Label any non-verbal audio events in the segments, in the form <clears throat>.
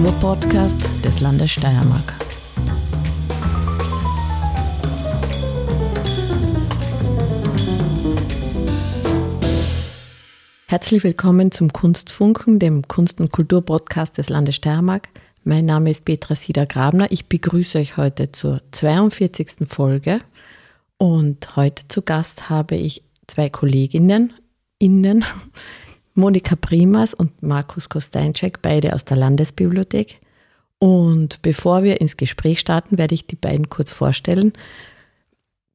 Kulturpodcast des Landes Steiermark. Herzlich willkommen zum Kunstfunken, dem Kunst- und Kulturpodcast des Landes Steiermark. Mein Name ist Petra Sieder-Grabner. Ich begrüße euch heute zur 42. Folge. Und heute zu Gast habe ich zwei Kolleginnen, innen, Monika Primas und Markus Kosteinczek, beide aus der Landesbibliothek. Und bevor wir ins Gespräch starten, werde ich die beiden kurz vorstellen,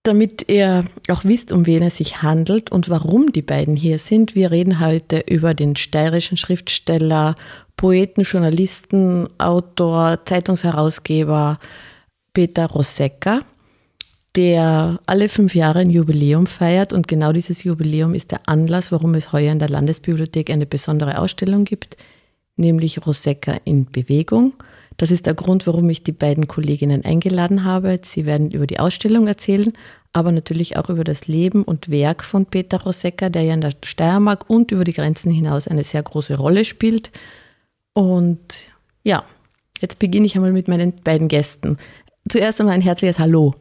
damit ihr auch wisst, um wen es sich handelt und warum die beiden hier sind. Wir reden heute über den steirischen Schriftsteller, Poeten, Journalisten, Autor, Zeitungsherausgeber Peter Rosecca der alle fünf Jahre ein Jubiläum feiert. Und genau dieses Jubiläum ist der Anlass, warum es heuer in der Landesbibliothek eine besondere Ausstellung gibt, nämlich Rosecca in Bewegung. Das ist der Grund, warum ich die beiden Kolleginnen eingeladen habe. Sie werden über die Ausstellung erzählen, aber natürlich auch über das Leben und Werk von Peter Rosecca, der ja in der Steiermark und über die Grenzen hinaus eine sehr große Rolle spielt. Und ja, jetzt beginne ich einmal mit meinen beiden Gästen. Zuerst einmal ein herzliches Hallo.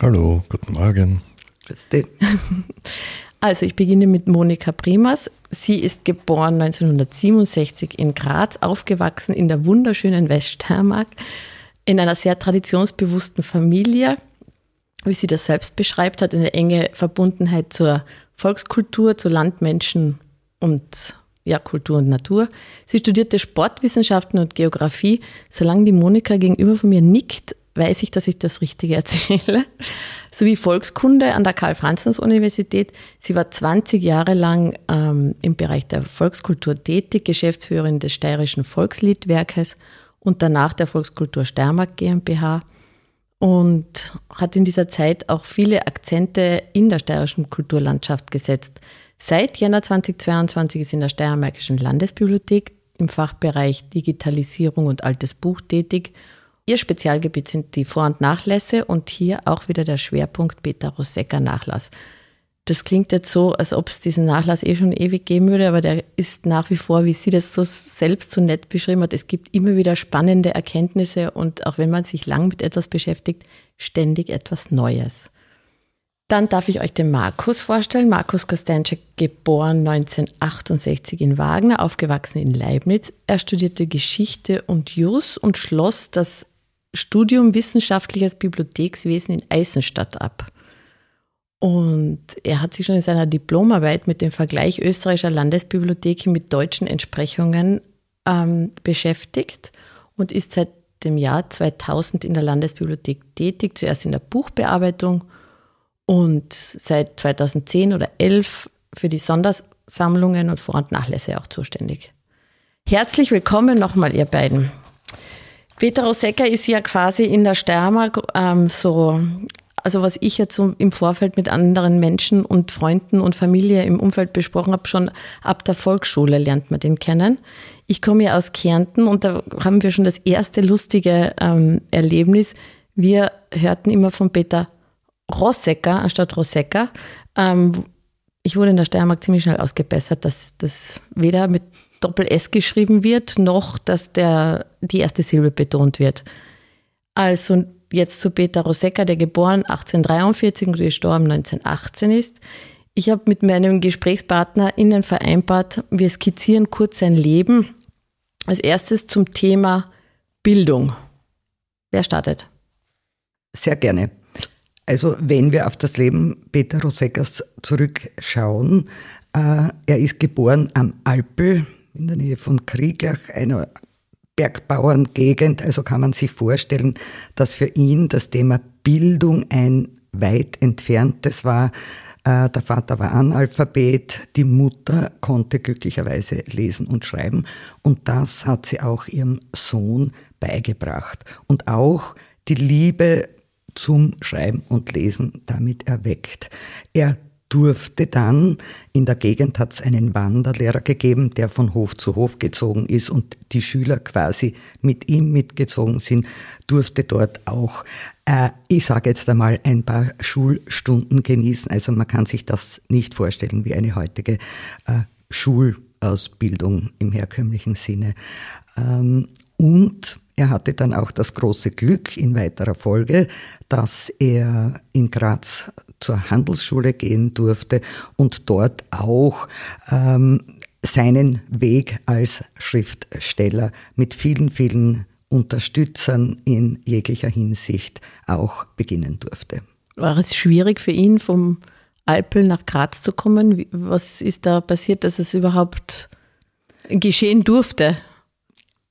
Hallo, guten Morgen. Grüß <laughs> Also ich beginne mit Monika Primas. Sie ist geboren 1967 in Graz, aufgewachsen in der wunderschönen Weststeiermark, in einer sehr traditionsbewussten Familie, wie sie das selbst beschreibt, hat eine enge Verbundenheit zur Volkskultur, zu Landmenschen und ja, Kultur und Natur. Sie studierte Sportwissenschaften und Geografie. Solange die Monika gegenüber von mir nickt, weiß ich, dass ich das Richtige <laughs> erzähle, sowie Volkskunde an der Karl-Franzens-Universität. Sie war 20 Jahre lang ähm, im Bereich der Volkskultur tätig, Geschäftsführerin des Steirischen Volksliedwerkes und danach der Volkskultur Steiermark GmbH und hat in dieser Zeit auch viele Akzente in der steirischen Kulturlandschaft gesetzt. Seit Jänner 2022 ist in der Steiermärkischen Landesbibliothek im Fachbereich Digitalisierung und Altes Buch tätig Ihr Spezialgebiet sind die Vor- und Nachlässe und hier auch wieder der Schwerpunkt Peter Rosecca Nachlass. Das klingt jetzt so, als ob es diesen Nachlass eh schon ewig geben würde, aber der ist nach wie vor, wie sie das so selbst so nett beschrieben hat, es gibt immer wieder spannende Erkenntnisse und auch wenn man sich lang mit etwas beschäftigt, ständig etwas Neues. Dann darf ich euch den Markus vorstellen. Markus Kostanczyk, geboren 1968 in Wagner, aufgewachsen in Leibniz. Er studierte Geschichte und Jus und schloss das Studium Wissenschaftliches Bibliothekswesen in Eisenstadt ab. Und er hat sich schon in seiner Diplomarbeit mit dem Vergleich österreichischer Landesbibliotheken mit deutschen Entsprechungen ähm, beschäftigt und ist seit dem Jahr 2000 in der Landesbibliothek tätig, zuerst in der Buchbearbeitung und seit 2010 oder 11 für die Sondersammlungen und Vor- und Nachlässe auch zuständig. Herzlich willkommen nochmal, ihr beiden. Peter Rosecca ist ja quasi in der Steiermark ähm, so, also was ich jetzt so im Vorfeld mit anderen Menschen und Freunden und Familie im Umfeld besprochen habe, schon ab der Volksschule lernt man den kennen. Ich komme ja aus Kärnten und da haben wir schon das erste lustige ähm, Erlebnis. Wir hörten immer von Peter Rosecca anstatt Rosecca. Ähm, ich wurde in der Steiermark ziemlich schnell ausgebessert, dass das weder mit Doppel-S geschrieben wird, noch dass der, die erste Silbe betont wird. Also jetzt zu Peter Rosecca, der geboren 1843 und gestorben 1918 ist. Ich habe mit meinem Gesprächspartner innen vereinbart, wir skizzieren kurz sein Leben. Als erstes zum Thema Bildung. Wer startet? Sehr gerne. Also wenn wir auf das Leben Peter Roseckers zurückschauen, äh, er ist geboren am Alpel in der Nähe von Krieglach, einer Bergbauerngegend. Also kann man sich vorstellen, dass für ihn das Thema Bildung ein weit entferntes war. Äh, der Vater war Analphabet, die Mutter konnte glücklicherweise lesen und schreiben und das hat sie auch ihrem Sohn beigebracht. Und auch die Liebe zum Schreiben und Lesen damit erweckt. Er durfte dann, in der Gegend hat es einen Wanderlehrer gegeben, der von Hof zu Hof gezogen ist und die Schüler quasi mit ihm mitgezogen sind, durfte dort auch, äh, ich sage jetzt einmal, ein paar Schulstunden genießen. Also man kann sich das nicht vorstellen wie eine heutige äh, Schulausbildung im herkömmlichen Sinne. Ähm, Und er hatte dann auch das große Glück in weiterer Folge, dass er in Graz zur Handelsschule gehen durfte und dort auch ähm, seinen Weg als Schriftsteller mit vielen, vielen Unterstützern in jeglicher Hinsicht auch beginnen durfte. War es schwierig für ihn, vom Alpel nach Graz zu kommen? Was ist da passiert, dass es überhaupt geschehen durfte?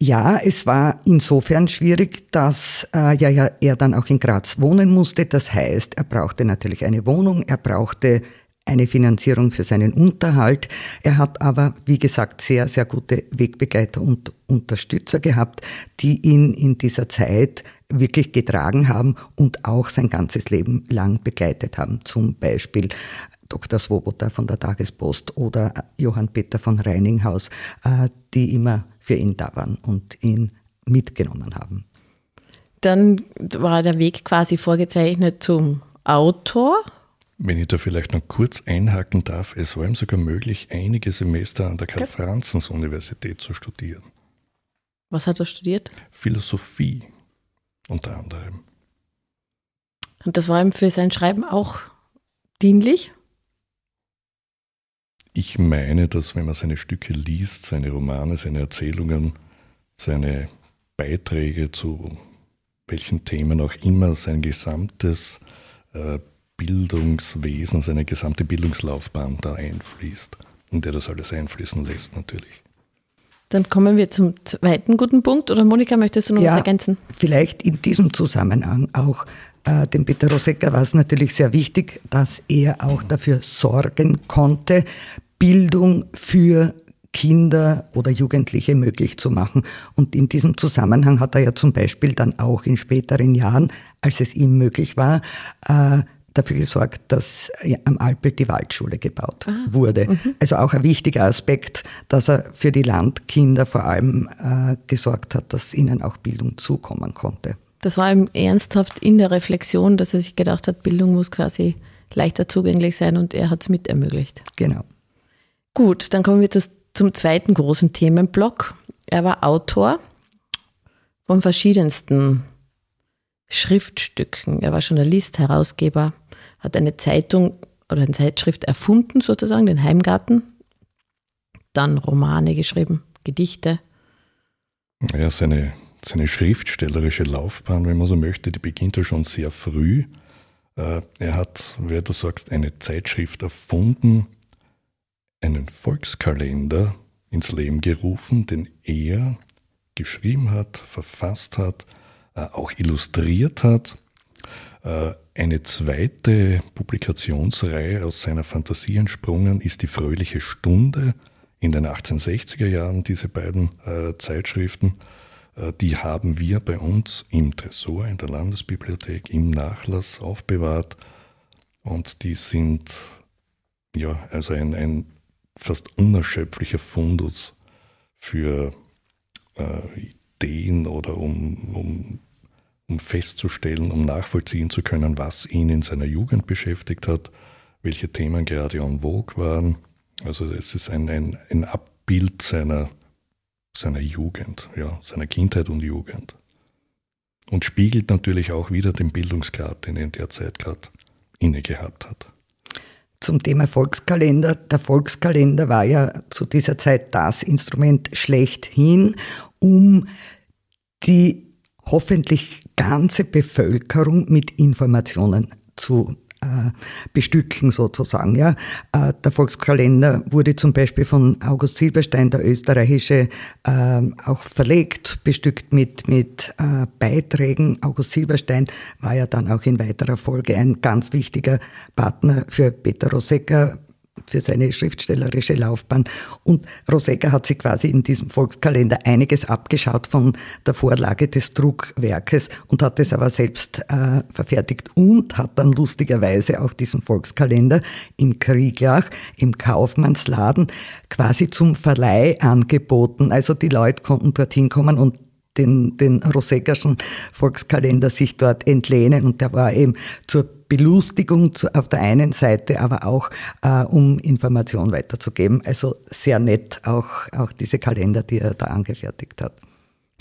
Ja, es war insofern schwierig, dass äh, ja, ja, er dann auch in Graz wohnen musste. Das heißt, er brauchte natürlich eine Wohnung, er brauchte eine Finanzierung für seinen Unterhalt. Er hat aber, wie gesagt, sehr, sehr gute Wegbegleiter und Unterstützer gehabt, die ihn in dieser Zeit wirklich getragen haben und auch sein ganzes Leben lang begleitet haben. Zum Beispiel Dr. Swoboda von der Tagespost oder Johann Peter von Reininghaus, äh, die immer für ihn da waren und ihn mitgenommen haben. Dann war der Weg quasi vorgezeichnet zum Autor wenn ich da vielleicht noch kurz einhaken darf, es war ihm sogar möglich, einige Semester an der Karl-Franzens-Universität zu studieren. Was hat er studiert? Philosophie unter anderem. Und das war ihm für sein Schreiben auch dienlich? Ich meine, dass wenn man seine Stücke liest, seine Romane, seine Erzählungen, seine Beiträge zu welchen Themen auch immer, sein gesamtes äh, Bildungswesen, seine gesamte Bildungslaufbahn da einfließt und der das alles einfließen lässt natürlich. Dann kommen wir zum zweiten guten Punkt. Oder Monika, möchtest du noch ja, was ergänzen? Vielleicht in diesem Zusammenhang auch. Äh, dem Peter Rosecker war es natürlich sehr wichtig, dass er auch dafür sorgen konnte, Bildung für Kinder oder Jugendliche möglich zu machen. Und in diesem Zusammenhang hat er ja zum Beispiel dann auch in späteren Jahren, als es ihm möglich war, äh, dafür gesorgt, dass am Alpel die Waldschule gebaut Aha. wurde. Mhm. Also auch ein wichtiger Aspekt, dass er für die Landkinder vor allem äh, gesorgt hat, dass ihnen auch Bildung zukommen konnte. Das war ihm ernsthaft in der Reflexion, dass er sich gedacht hat, Bildung muss quasi leichter zugänglich sein und er hat es mit ermöglicht. Genau. Gut, dann kommen wir zum zweiten großen Themenblock. Er war Autor von verschiedensten Schriftstücken. Er war Journalist, Herausgeber, hat eine Zeitung oder eine Zeitschrift erfunden, sozusagen, den Heimgarten. Dann Romane geschrieben, Gedichte. Ja, seine, seine schriftstellerische Laufbahn, wenn man so möchte, die beginnt ja schon sehr früh. Äh, er hat, wie du sagst, eine Zeitschrift erfunden, einen Volkskalender ins Leben gerufen, den er geschrieben hat, verfasst hat, äh, auch illustriert hat. Äh, eine zweite Publikationsreihe aus seiner Fantasie entsprungen ist die Fröhliche Stunde in den 1860er Jahren, diese beiden Zeitschriften. Äh, die haben wir bei uns im Tresor in der Landesbibliothek im Nachlass aufbewahrt und die sind ja also ein, ein fast unerschöpflicher Fundus für äh, Ideen oder um, um um festzustellen, um nachvollziehen zu können, was ihn in seiner Jugend beschäftigt hat, welche Themen gerade en vogue waren. Also es ist ein, ein, ein Abbild seiner, seiner Jugend, ja, seiner Kindheit und Jugend. Und spiegelt natürlich auch wieder den Bildungsgrad, den er in der Zeit gerade inne gehabt hat. Zum Thema Volkskalender. Der Volkskalender war ja zu dieser Zeit das Instrument schlechthin, um die hoffentlich ganze Bevölkerung mit Informationen zu bestücken sozusagen. Ja. Äh, der Volkskalender wurde zum Beispiel von August Silberstein, der österreichische, äh, auch verlegt, bestückt mit, mit äh, Beiträgen. August Silberstein war ja dann auch in weiterer Folge ein ganz wichtiger Partner für Peter Rosecker, für seine schriftstellerische Laufbahn. Und Rosecker hat sich quasi in diesem Volkskalender einiges abgeschaut von der Vorlage des Druckwerkes und hat es aber selbst äh, verfertigt und hat dann lustigerweise auch diesen Volkskalender in Krieglach im Kaufmannsladen quasi zum Verleih angeboten. Also die Leute konnten dorthin kommen und den, den Roseckerschen Volkskalender sich dort entlehnen und der war eben zur Belustigung auf der einen Seite, aber auch äh, um Information weiterzugeben. Also sehr nett auch, auch diese Kalender, die er da angefertigt hat.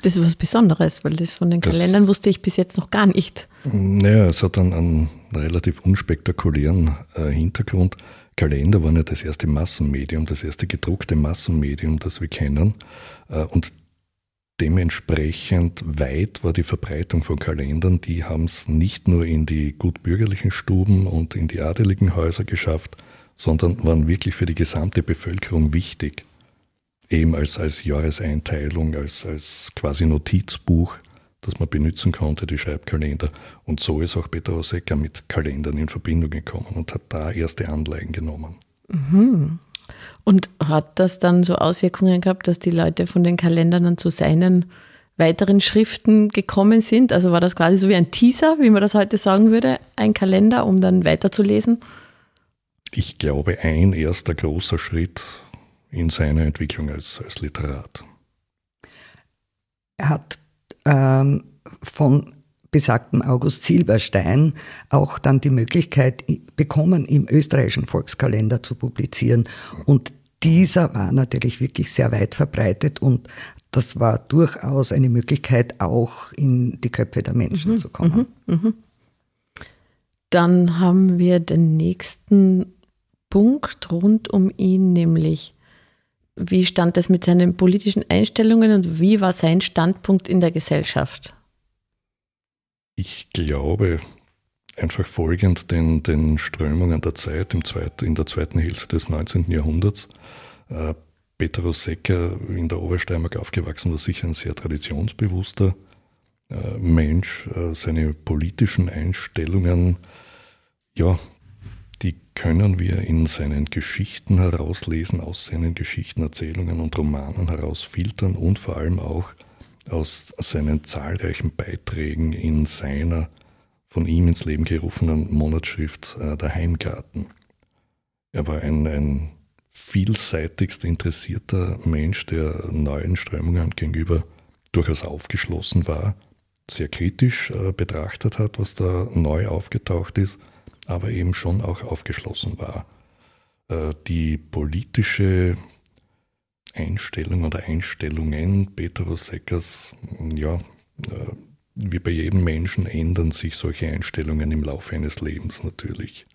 Das ist was Besonderes, weil das von den das, Kalendern wusste ich bis jetzt noch gar nicht. Naja, es hat dann einen relativ unspektakulären äh, Hintergrund. Kalender waren ja das erste Massenmedium, das erste gedruckte Massenmedium, das wir kennen. Äh, und dementsprechend weit war die Verbreitung von Kalendern. Die haben es nicht nur in die gutbürgerlichen Stuben und in die adeligen Häuser geschafft, sondern waren wirklich für die gesamte Bevölkerung wichtig. Eben als, als Jahreseinteilung, als, als quasi Notizbuch, das man benutzen konnte, die Schreibkalender. Und so ist auch Peter Osecker mit Kalendern in Verbindung gekommen und hat da erste Anleihen genommen. Mhm. Und hat das dann so Auswirkungen gehabt, dass die Leute von den Kalendern dann zu seinen weiteren Schriften gekommen sind? Also war das quasi so wie ein Teaser, wie man das heute sagen würde, ein Kalender, um dann weiterzulesen? Ich glaube, ein erster großer Schritt in seiner Entwicklung als, als Literat. Er hat ähm, von besagten August Silberstein auch dann die Möglichkeit bekommen, im österreichischen Volkskalender zu publizieren. Und dieser war natürlich wirklich sehr weit verbreitet und das war durchaus eine Möglichkeit, auch in die Köpfe der Menschen mhm, zu kommen. Mhm, mhm. Dann haben wir den nächsten Punkt rund um ihn, nämlich wie stand es mit seinen politischen Einstellungen und wie war sein Standpunkt in der Gesellschaft? Ich glaube einfach folgend den, den Strömungen der Zeit im zweit, in der zweiten Hälfte des 19. Jahrhunderts. Äh, Peter Rosecker, in der Obersteiermark aufgewachsen, war sicher ein sehr traditionsbewusster äh, Mensch. Äh, seine politischen Einstellungen, ja, die können wir in seinen Geschichten herauslesen, aus seinen Geschichten, Erzählungen und Romanen herausfiltern und vor allem auch aus seinen zahlreichen Beiträgen in seiner von ihm ins Leben gerufenen Monatsschrift äh, Der Heimgarten. Er war ein, ein vielseitigst interessierter Mensch, der neuen Strömungen gegenüber durchaus aufgeschlossen war, sehr kritisch äh, betrachtet hat, was da neu aufgetaucht ist, aber eben schon auch aufgeschlossen war. Äh, die politische Einstellung oder Einstellungen. Petrus Seckers, ja, äh, wie bei jedem Menschen ändern sich solche Einstellungen im Laufe eines Lebens natürlich.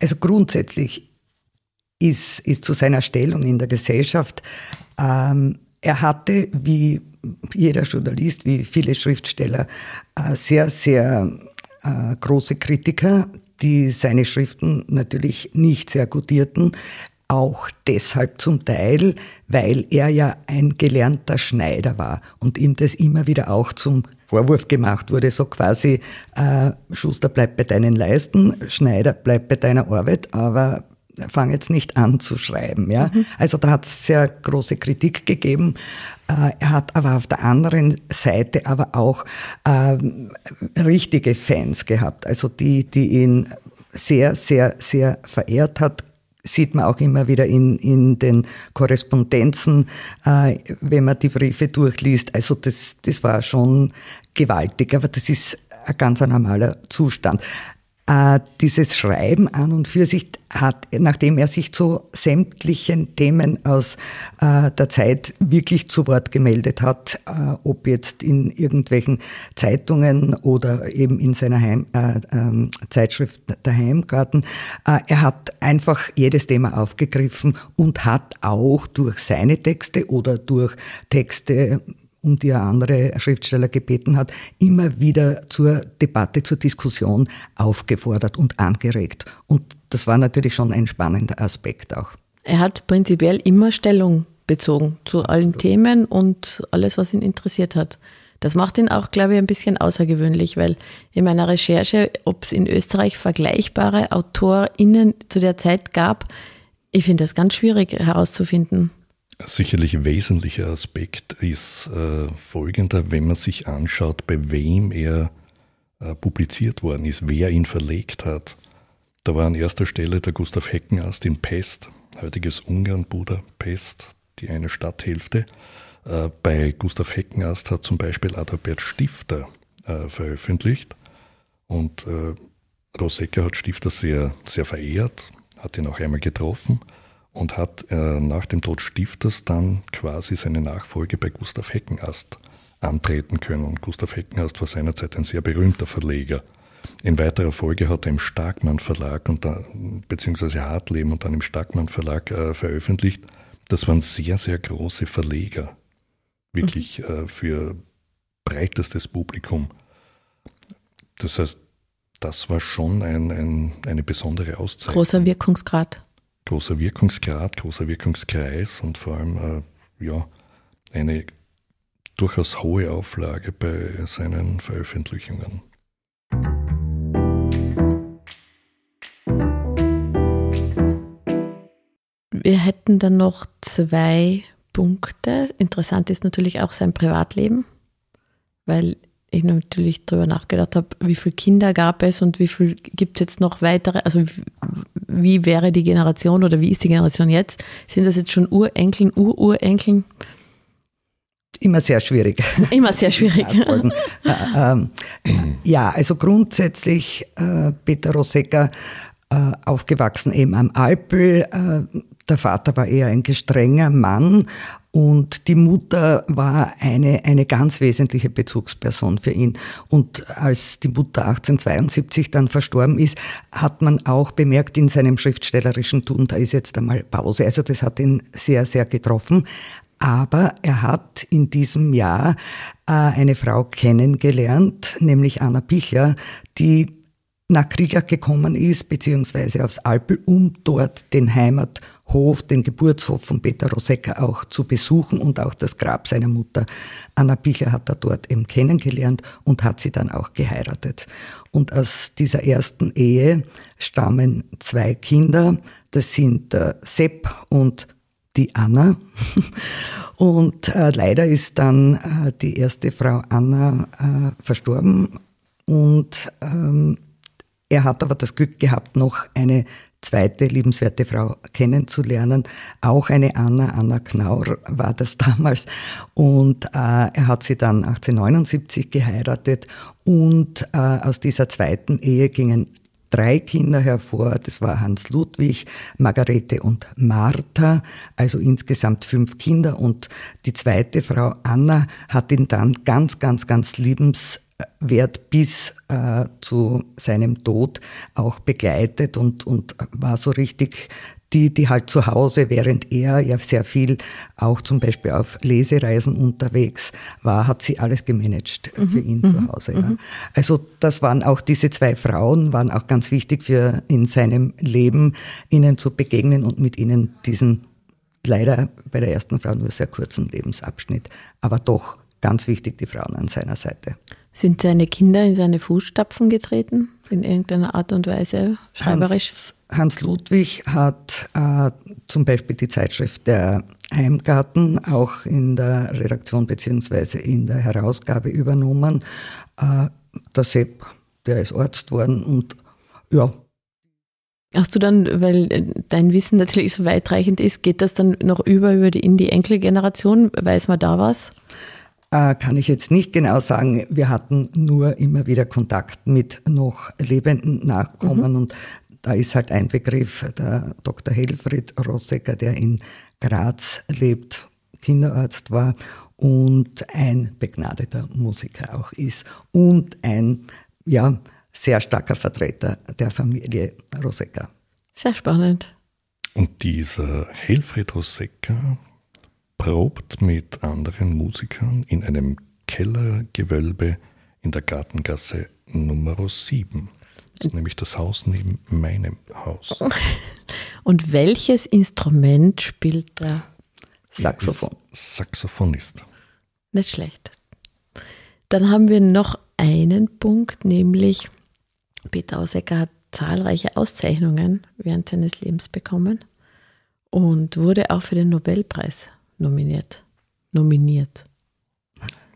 Also grundsätzlich ist, ist zu seiner Stellung in der Gesellschaft, ähm, er hatte wie jeder Journalist, wie viele Schriftsteller, äh, sehr, sehr äh, große Kritiker, die seine Schriften natürlich nicht sehr gutierten, auch deshalb zum Teil, weil er ja ein gelernter Schneider war und ihm das immer wieder auch zum Vorwurf gemacht wurde, so quasi, äh, Schuster bleibt bei deinen Leisten, Schneider bleibt bei deiner Arbeit, aber fang jetzt nicht an zu schreiben. Ja? Mhm. Also da hat es sehr große Kritik gegeben. Äh, er hat aber auf der anderen Seite aber auch äh, richtige Fans gehabt, also die, die ihn sehr, sehr, sehr verehrt hat, sieht man auch immer wieder in, in den Korrespondenzen, äh, wenn man die Briefe durchliest. Also das, das war schon gewaltig, aber das ist ein ganz normaler Zustand. Äh, dieses Schreiben an und für sich hat, nachdem er sich zu sämtlichen Themen aus äh, der Zeit wirklich zu Wort gemeldet hat, äh, ob jetzt in irgendwelchen Zeitungen oder eben in seiner Heim, äh, ähm, Zeitschrift Der Heimgarten, äh, er hat einfach jedes Thema aufgegriffen und hat auch durch seine Texte oder durch Texte um die er andere Schriftsteller gebeten hat, immer wieder zur Debatte, zur Diskussion aufgefordert und angeregt. Und das war natürlich schon ein spannender Aspekt auch. Er hat prinzipiell immer Stellung bezogen zu allen. Themen und alles, was ihn interessiert hat. Das macht ihn auch, glaube ich, ein bisschen außergewöhnlich, weil in meiner Recherche, ob es in Österreich vergleichbare AutorInnen zu der Zeit gab, ich finde das ganz schwierig herauszufinden. Sicherlich wesentlicher Aspekt ist äh, folgender, wenn man sich anschaut, bei wem er äh, publiziert worden ist, wer ihn verlegt hat. Da war an erster Stelle der Gustav Heckenast in Pest, heutiges Ungarn, Budapest, die eine Stadthälfte. Äh, bei Gustav Heckenast hat zum Beispiel Adalbert Stifter äh, veröffentlicht und äh, Rosecker hat Stifter sehr, sehr verehrt, hat ihn auch einmal getroffen und hat äh, nach dem Tod Stifters dann quasi seine Nachfolge bei Gustav Heckenast antreten können. Und Gustav Heckenast war seinerzeit ein sehr berühmter Verleger. In weiterer Folge hat er im Starkmann Verlag und da, beziehungsweise Hartleben und dann im Starkmann Verlag äh, veröffentlicht. Das waren sehr, sehr große Verleger. Wirklich mhm. äh, für breitestes Publikum. Das heißt, das war schon ein, ein, eine besondere Auszeichnung. Großer Wirkungsgrad. Großer Wirkungsgrad, großer Wirkungskreis und vor allem äh, ja, eine durchaus hohe Auflage bei seinen Veröffentlichungen. Wir hätten dann noch zwei Punkte. Interessant ist natürlich auch sein Privatleben, weil ich natürlich darüber nachgedacht habe, wie viele Kinder gab es und wie viel gibt es jetzt noch weitere, also wie wäre die Generation oder wie ist die Generation jetzt? Sind das jetzt schon Urenkeln, Ururenkeln? Immer sehr schwierig. Immer sehr <laughs> schwierig. Äh, ähm, ja, also grundsätzlich äh, Peter Rosecca äh, aufgewachsen eben am Alpel. Der Vater war eher ein gestrenger Mann und die Mutter war eine, eine ganz wesentliche Bezugsperson für ihn. Und als die Mutter 1872 dann verstorben ist, hat man auch bemerkt in seinem schriftstellerischen Tun, da ist jetzt einmal Pause. Also das hat ihn sehr, sehr getroffen. Aber er hat in diesem Jahr äh, eine Frau kennengelernt, nämlich Anna Bichler, die nach Kriegach gekommen ist, beziehungsweise aufs Alpel, um dort den Heimathof, den Geburtshof von Peter Rosecca auch zu besuchen und auch das Grab seiner Mutter. Anna Bichler hat er dort eben kennengelernt und hat sie dann auch geheiratet. Und aus dieser ersten Ehe stammen zwei Kinder. Das sind äh, Sepp und die Anna. <laughs> Und äh, leider ist dann äh, die erste Frau Anna äh, verstorben. Und ähm, er hat aber das Glück gehabt, noch eine zweite liebenswerte Frau kennenzulernen. Auch eine Anna, Anna Knaur war das damals. Und äh, er hat sie dann 1879 geheiratet. Und äh, aus dieser zweiten Ehe gingen drei Kinder hervor. Das war Hans Ludwig, Margarete und Martha, also insgesamt fünf Kinder. Und die zweite Frau Anna hat ihn dann ganz, ganz, ganz liebenswert bis äh, zu seinem Tod auch begleitet und, und war so richtig die, die halt zu Hause, während er ja sehr viel auch zum Beispiel auf Lesereisen unterwegs war, hat sie alles gemanagt mhm. für ihn mhm. zu Hause. Ja. Mhm. Also das waren auch diese zwei Frauen, waren auch ganz wichtig für in seinem Leben, ihnen zu begegnen und mit ihnen diesen leider bei der ersten Frau nur sehr kurzen Lebensabschnitt, aber doch ganz wichtig die Frauen an seiner Seite. Sind seine Kinder in seine Fußstapfen getreten, in irgendeiner Art und Weise, schreiberisch? Hans, Hans Ludwig hat äh, zum Beispiel die Zeitschrift Der Heimgarten auch in der Redaktion beziehungsweise in der Herausgabe übernommen. Äh, der Sepp, der ist Arzt worden und ja, Hast du dann, weil dein Wissen natürlich so weitreichend ist, geht das dann noch über, über die, in die Enkelgeneration? Weiß man da was? Äh, kann ich jetzt nicht genau sagen. Wir hatten nur immer wieder Kontakt mit noch lebenden Nachkommen mhm. und da ist halt ein Begriff, der Dr. Helfried Rossecker, der in Graz lebt, Kinderarzt war und ein begnadeter Musiker auch ist und ein, ja, sehr starker Vertreter der Familie Rossecker. Sehr spannend. Und dieser Helfried Rossecker probt mit anderen Musikern in einem Kellergewölbe in der Gartengasse Nummer 7. Das ist nämlich das Haus neben meinem Haus. <laughs> Und welches Instrument spielt der? Saxophon. Saxophonist. Nicht schlecht. Dann haben wir noch einen Punkt, nämlich Peter Ausecker hat zahlreiche Auszeichnungen während seines Lebens bekommen und wurde auch für den Nobelpreis nominiert. Nominiert.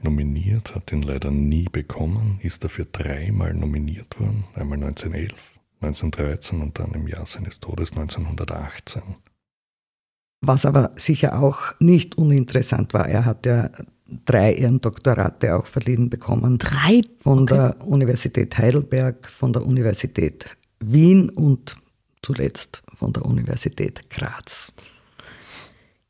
Nominiert, hat ihn leider nie bekommen, ist dafür dreimal nominiert worden. Einmal 1911, 1913 und dann im Jahr seines Todes 1918. Was aber sicher auch nicht uninteressant war, er hat ja drei Ehrendoktorate auch verliehen bekommen. Drei? Von okay. der Universität Heidelberg, von der Universität Wien und zuletzt von der Universität Graz.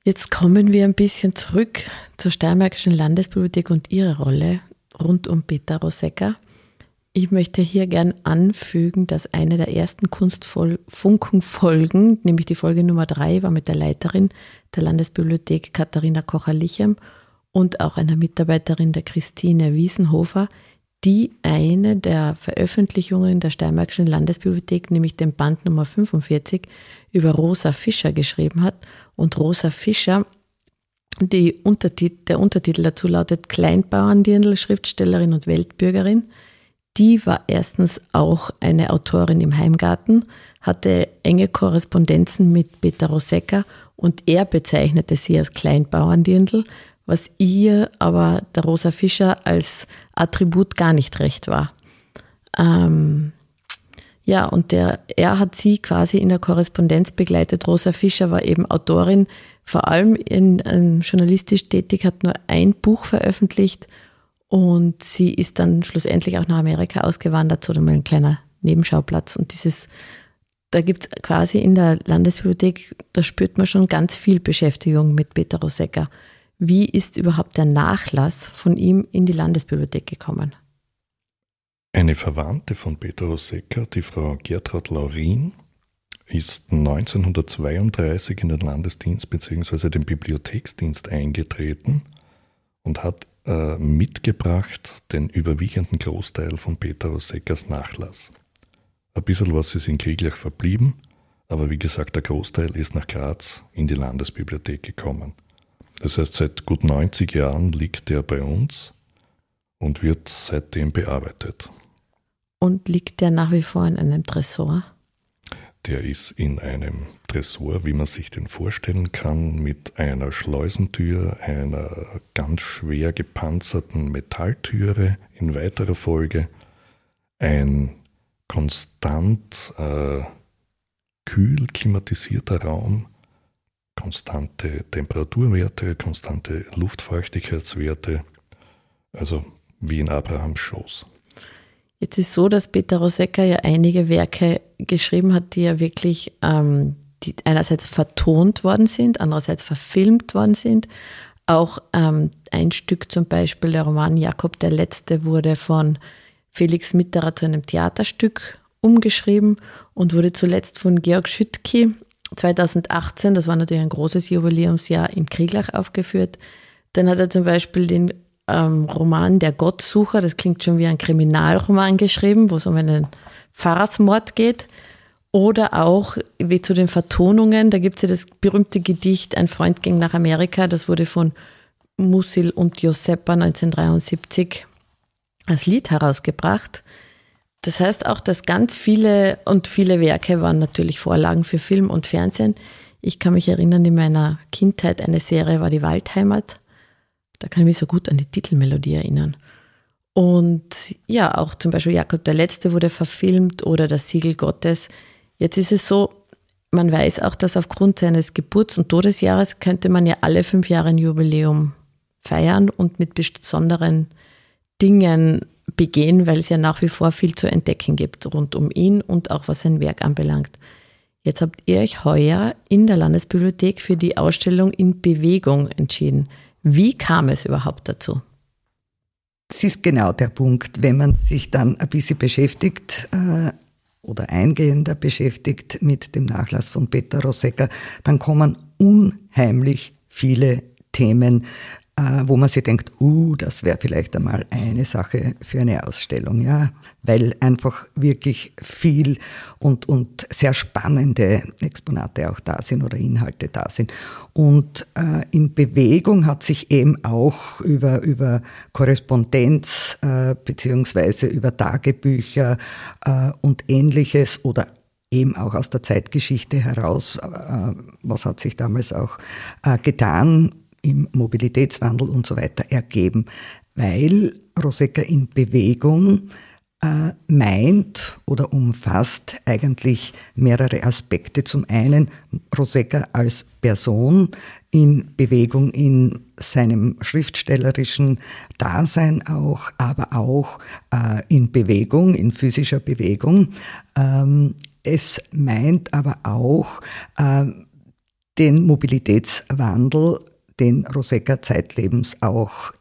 Jetzt kommen wir ein bisschen zurück zur Steiermarkischen Landesbibliothek und ihre Rolle rund um Peter Rosecker. Ich möchte hier gern anfügen, dass eine der ersten Kunstfunken-Folgen, nämlich die Folge Nummer drei, war mit der Leiterin der Landesbibliothek Katharina Kocher-Lichem und auch einer Mitarbeiterin der Christine Wiesenhofer, die eine der Veröffentlichungen der Steiermarkischen Landesbibliothek, nämlich den Band Nummer 45, über Rosa Fischer geschrieben hat. Und Rosa Fischer, Untertitel, der Untertitel dazu lautet Kleinbauerndirndl, Schriftstellerin und Weltbürgerin – die war erstens auch eine Autorin im Heimgarten, hatte enge Korrespondenzen mit Peter Rosecker und er bezeichnete sie als Kleinbauerndirndl, was ihr aber der Rosa Fischer als Attribut gar nicht recht war. Ähm, ja, und der, er hat sie quasi in der Korrespondenz begleitet. Rosa Fischer war eben Autorin, vor allem in, ähm, journalistisch tätig, hat nur ein Buch veröffentlicht und sie ist dann schlussendlich auch nach Amerika ausgewandert, so mal ein kleiner Nebenschauplatz. Und dieses, da gibt es quasi in der Landesbibliothek, da spürt man schon ganz viel Beschäftigung mit Peter Rosecker. Wie ist überhaupt der Nachlass von ihm in die Landesbibliothek gekommen? Eine Verwandte von Peter Rosecker, die Frau Gertrud Laurin, ist 1932 in den Landesdienst bzw. den Bibliotheksdienst eingetreten und hat äh, mitgebracht den überwiegenden Großteil von Peter Roseckers Nachlass. Ein bisschen was ist in Krieglach verblieben, aber wie gesagt, der Großteil ist nach Graz in die Landesbibliothek gekommen. Das heißt, seit gut 90 Jahren liegt er bei uns und wird seitdem bearbeitet. Und liegt der nach wie vor in einem Tresor? Der ist in einem Tresor, wie man sich den vorstellen kann, mit einer Schleusentür, einer ganz schwer gepanzerten Metalltüre in weiterer Folge, ein konstant äh, kühl klimatisierter Raum, konstante Temperaturwerte, konstante Luftfeuchtigkeitswerte, also wie in Abrahams Schoß. Jetzt ist so, dass Peter Rosecker ja einige Werke geschrieben hat, die ja wirklich ähm, die einerseits vertont worden sind, andererseits verfilmt worden sind. Auch ähm, ein Stück zum Beispiel, der Roman Jakob der Letzte, wurde von Felix Mitterer zu einem Theaterstück umgeschrieben und wurde zuletzt von Georg Schüttke 2018, das war natürlich ein großes Jubiläumsjahr, in Krieglach aufgeführt. Dann hat er zum Beispiel den ähm, Roman Der Gottsucher, das klingt schon wie ein Kriminalroman geschrieben, wo es um einen Pfarrersmord geht. Oder auch wie zu den Vertonungen, da gibt es ja das berühmte Gedicht Ein Freund ging nach Amerika, das wurde von Musil und Joseppa 1973 als Lied herausgebracht. Das heißt auch, dass ganz viele und viele Werke waren natürlich Vorlagen für Film und Fernsehen. Ich kann mich erinnern, in meiner Kindheit eine Serie war die Waldheimat. Da kann ich mich so gut an die Titelmelodie erinnern. Und ja, auch zum Beispiel Jakob der Letzte wurde verfilmt oder das Siegel Gottes. Jetzt ist es so, man weiß auch, dass aufgrund seines Geburts- und Todesjahres könnte man ja alle fünf Jahre ein Jubiläum feiern und mit besonderen Dingen begehen, weil es ja nach wie vor viel zu entdecken gibt rund um ihn und auch was sein Werk anbelangt. Jetzt habt ihr euch heuer in der Landesbibliothek für die Ausstellung in Bewegung entschieden. Wie kam es überhaupt dazu? Das ist genau der Punkt, wenn man sich dann ein bisschen beschäftigt äh, oder eingehender beschäftigt mit dem Nachlass von Peter Rosecker, dann kommen unheimlich viele Themen wo man sich denkt, uh, das wäre vielleicht einmal eine Sache für eine Ausstellung, ja, weil einfach wirklich viel und, und sehr spannende Exponate auch da sind oder Inhalte da sind. Und äh, in Bewegung hat sich eben auch über, über Korrespondenz äh, beziehungsweise über Tagebücher äh, und ähnliches oder eben auch aus der Zeitgeschichte heraus, äh, was hat sich damals auch äh, getan, im Mobilitätswandel und so weiter ergeben, weil Rosecker in Bewegung äh, meint oder umfasst eigentlich mehrere Aspekte. Zum einen Rosecker als Person in Bewegung in seinem schriftstellerischen Dasein auch, aber auch äh, in Bewegung, in physischer Bewegung. Ähm, es meint aber auch äh, den Mobilitätswandel, den Rosecca zeitlebens auch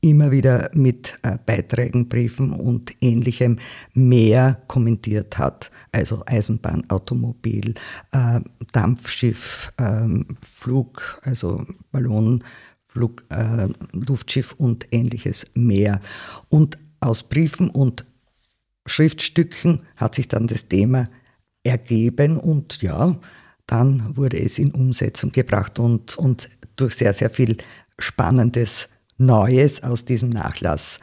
immer wieder mit äh, Beiträgen, Briefen und ähnlichem mehr kommentiert hat. Also Eisenbahn, Automobil, äh, Dampfschiff, äh, Flug, also Ballon, Flug, äh, Luftschiff und ähnliches mehr. Und aus Briefen und Schriftstücken hat sich dann das Thema ergeben und ja, dann wurde es in Umsetzung gebracht und, und durch sehr, sehr viel Spannendes Neues aus diesem Nachlass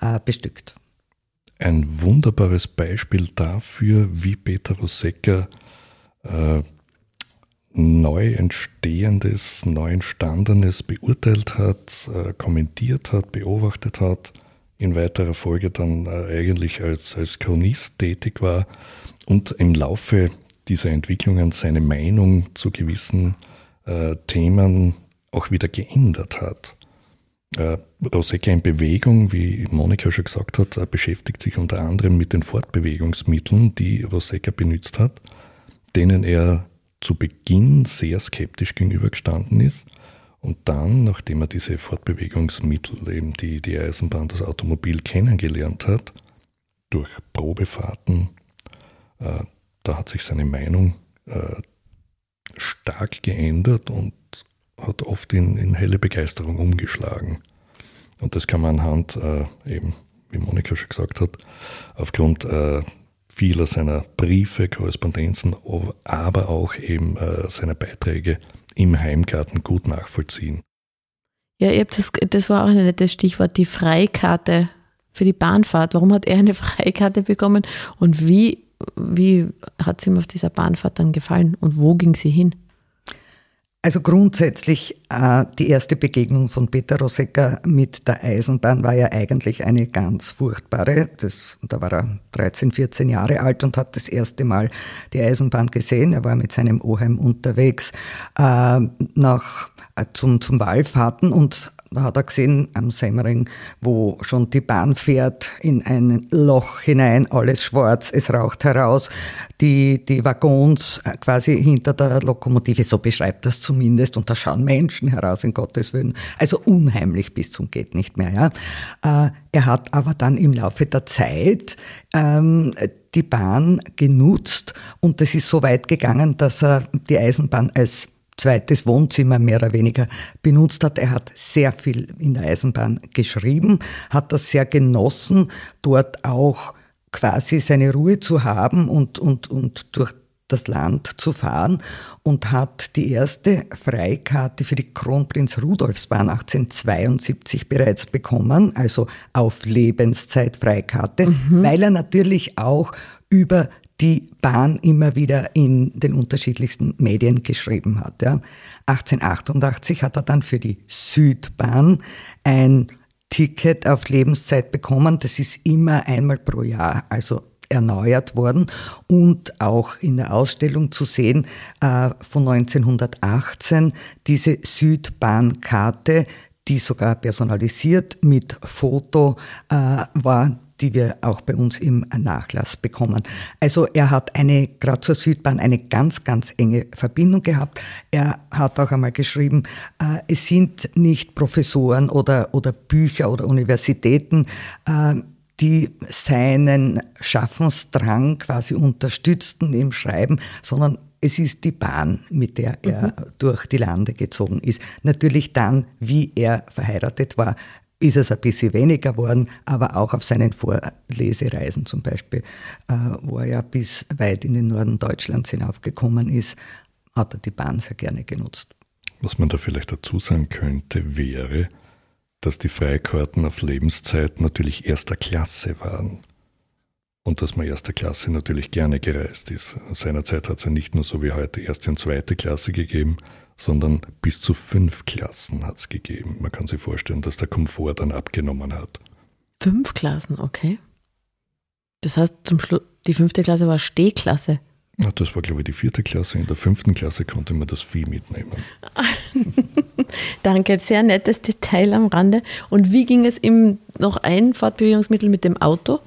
äh, bestückt. Ein wunderbares Beispiel dafür, wie Peter Rosecca äh, neu entstehendes, neu entstandenes beurteilt hat, äh, kommentiert hat, beobachtet hat, in weiterer Folge dann äh, eigentlich als, als Chronist tätig war und im Laufe dieser Entwicklungen seine Meinung zu gewissen äh, Themen auch wieder geändert hat. Äh, Rosecca in Bewegung, wie Monika schon gesagt hat, äh, beschäftigt sich unter anderem mit den Fortbewegungsmitteln, die Rosecca benutzt hat, denen er zu Beginn sehr skeptisch gegenübergestanden ist. Und dann, nachdem er diese Fortbewegungsmittel, eben die, die Eisenbahn, das Automobil kennengelernt hat, durch Probefahrten, äh, da hat sich seine Meinung äh, stark geändert und hat oft in, in helle Begeisterung umgeschlagen. Und das kann man anhand, äh, eben, wie Monika schon gesagt hat, aufgrund äh, vieler seiner Briefe, Korrespondenzen, aber auch eben äh, seiner Beiträge im Heimgarten gut nachvollziehen. Ja, habt das, das war auch ein nettes Stichwort, die Freikarte für die Bahnfahrt. Warum hat er eine <laughs> Freikarte bekommen und wie, wie hat es ihm auf dieser Bahnfahrt dann gefallen und wo ging sie hin? Also grundsätzlich äh, die erste Begegnung von Peter Rosecca mit der Eisenbahn war ja eigentlich eine ganz furchtbare. Das, da war er 13, 14 Jahre alt und hat das erste Mal die Eisenbahn gesehen. Er war mit seinem Oheim unterwegs äh, nach, äh, zum, zum Wallfahrten und hat er gesehen am Semmering, wo schon die Bahn fährt, in ein Loch hinein, alles schwarz, es raucht heraus, die, die Waggons äh, quasi hinter der Lokomotive, so beschreibt das zumindest, und da schauen Menschen heraus, in Gottes Willen. Also unheimlich bis zum geht nicht mehr. Ja. Äh, er hat aber dann im Laufe der Zeit ähm, die Bahn genutzt und es ist so weit gegangen, dass er die Eisenbahn als zweites Wohnzimmer mehr oder weniger benutzt hat. Er hat sehr viel in der Eisenbahn geschrieben, hat das sehr genossen, dort auch quasi seine Ruhe zu haben und, und, und durch das Land zu fahren und hat die erste Freikarte für die Kronprinz Rudolfsbahn 1872 bereits bekommen, also auf Lebenszeit Freikarte, mhm. weil er natürlich auch über die Bahn immer wieder in den unterschiedlichsten Medien geschrieben hat. Ja. 1888 hat er dann für die Südbahn ein Ticket auf Lebenszeit bekommen. Das ist immer einmal pro Jahr, also erneuert worden und auch in der Ausstellung zu sehen äh, von 1918 diese Südbahnkarte, die sogar personalisiert mit Foto äh, war die wir auch bei uns im Nachlass bekommen. Also er hat eine, gerade zur Südbahn, eine ganz, ganz enge Verbindung gehabt. Er hat auch einmal geschrieben, äh, es sind nicht Professoren oder, oder Bücher oder Universitäten, äh, die seinen Schaffensdrang quasi unterstützten im Schreiben, sondern es ist die Bahn, mit der er mhm. durch die Lande gezogen ist. Natürlich dann, wie er verheiratet war, ist es ein bisschen weniger geworden, aber auch auf seinen Vorlesereisen zum Beispiel, äh, wo er ja bis weit in den Norden Deutschlands hinaufgekommen ist, hat er die Bahn sehr gerne genutzt. Was man da vielleicht dazu sagen könnte, wäre, dass die Freikarten auf Lebenszeit natürlich erster Klasse waren. Und dass man erster Klasse natürlich gerne gereist ist. Seinerzeit hat es ja nicht nur so wie heute erste und zweite Klasse gegeben, sondern bis zu fünf Klassen hat es gegeben. Man kann sich vorstellen, dass der Komfort dann abgenommen hat. Fünf Klassen, okay. Das heißt, zum Schluss, die fünfte Klasse war Stehklasse. Ja, das war, glaube ich, die vierte Klasse. In der fünften Klasse konnte man das Vieh mitnehmen. <laughs> Danke, sehr nettes Detail am Rande. Und wie ging es ihm noch ein Fortbewegungsmittel mit dem Auto?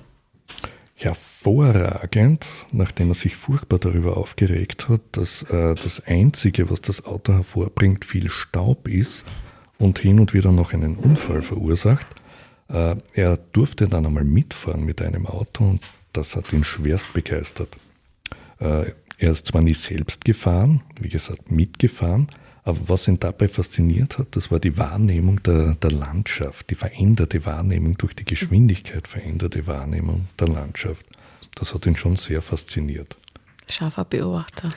Hervorragend, nachdem er sich furchtbar darüber aufgeregt hat, dass äh, das Einzige, was das Auto hervorbringt, viel Staub ist und hin und wieder noch einen Unfall verursacht. Äh, er durfte dann einmal mitfahren mit einem Auto und das hat ihn schwerst begeistert. Äh, er ist zwar nie selbst gefahren, wie gesagt mitgefahren, aber was ihn dabei fasziniert hat, das war die Wahrnehmung der, der Landschaft, die veränderte Wahrnehmung durch die Geschwindigkeit veränderte Wahrnehmung der Landschaft. Das hat ihn schon sehr fasziniert. Scharfer Beobachter.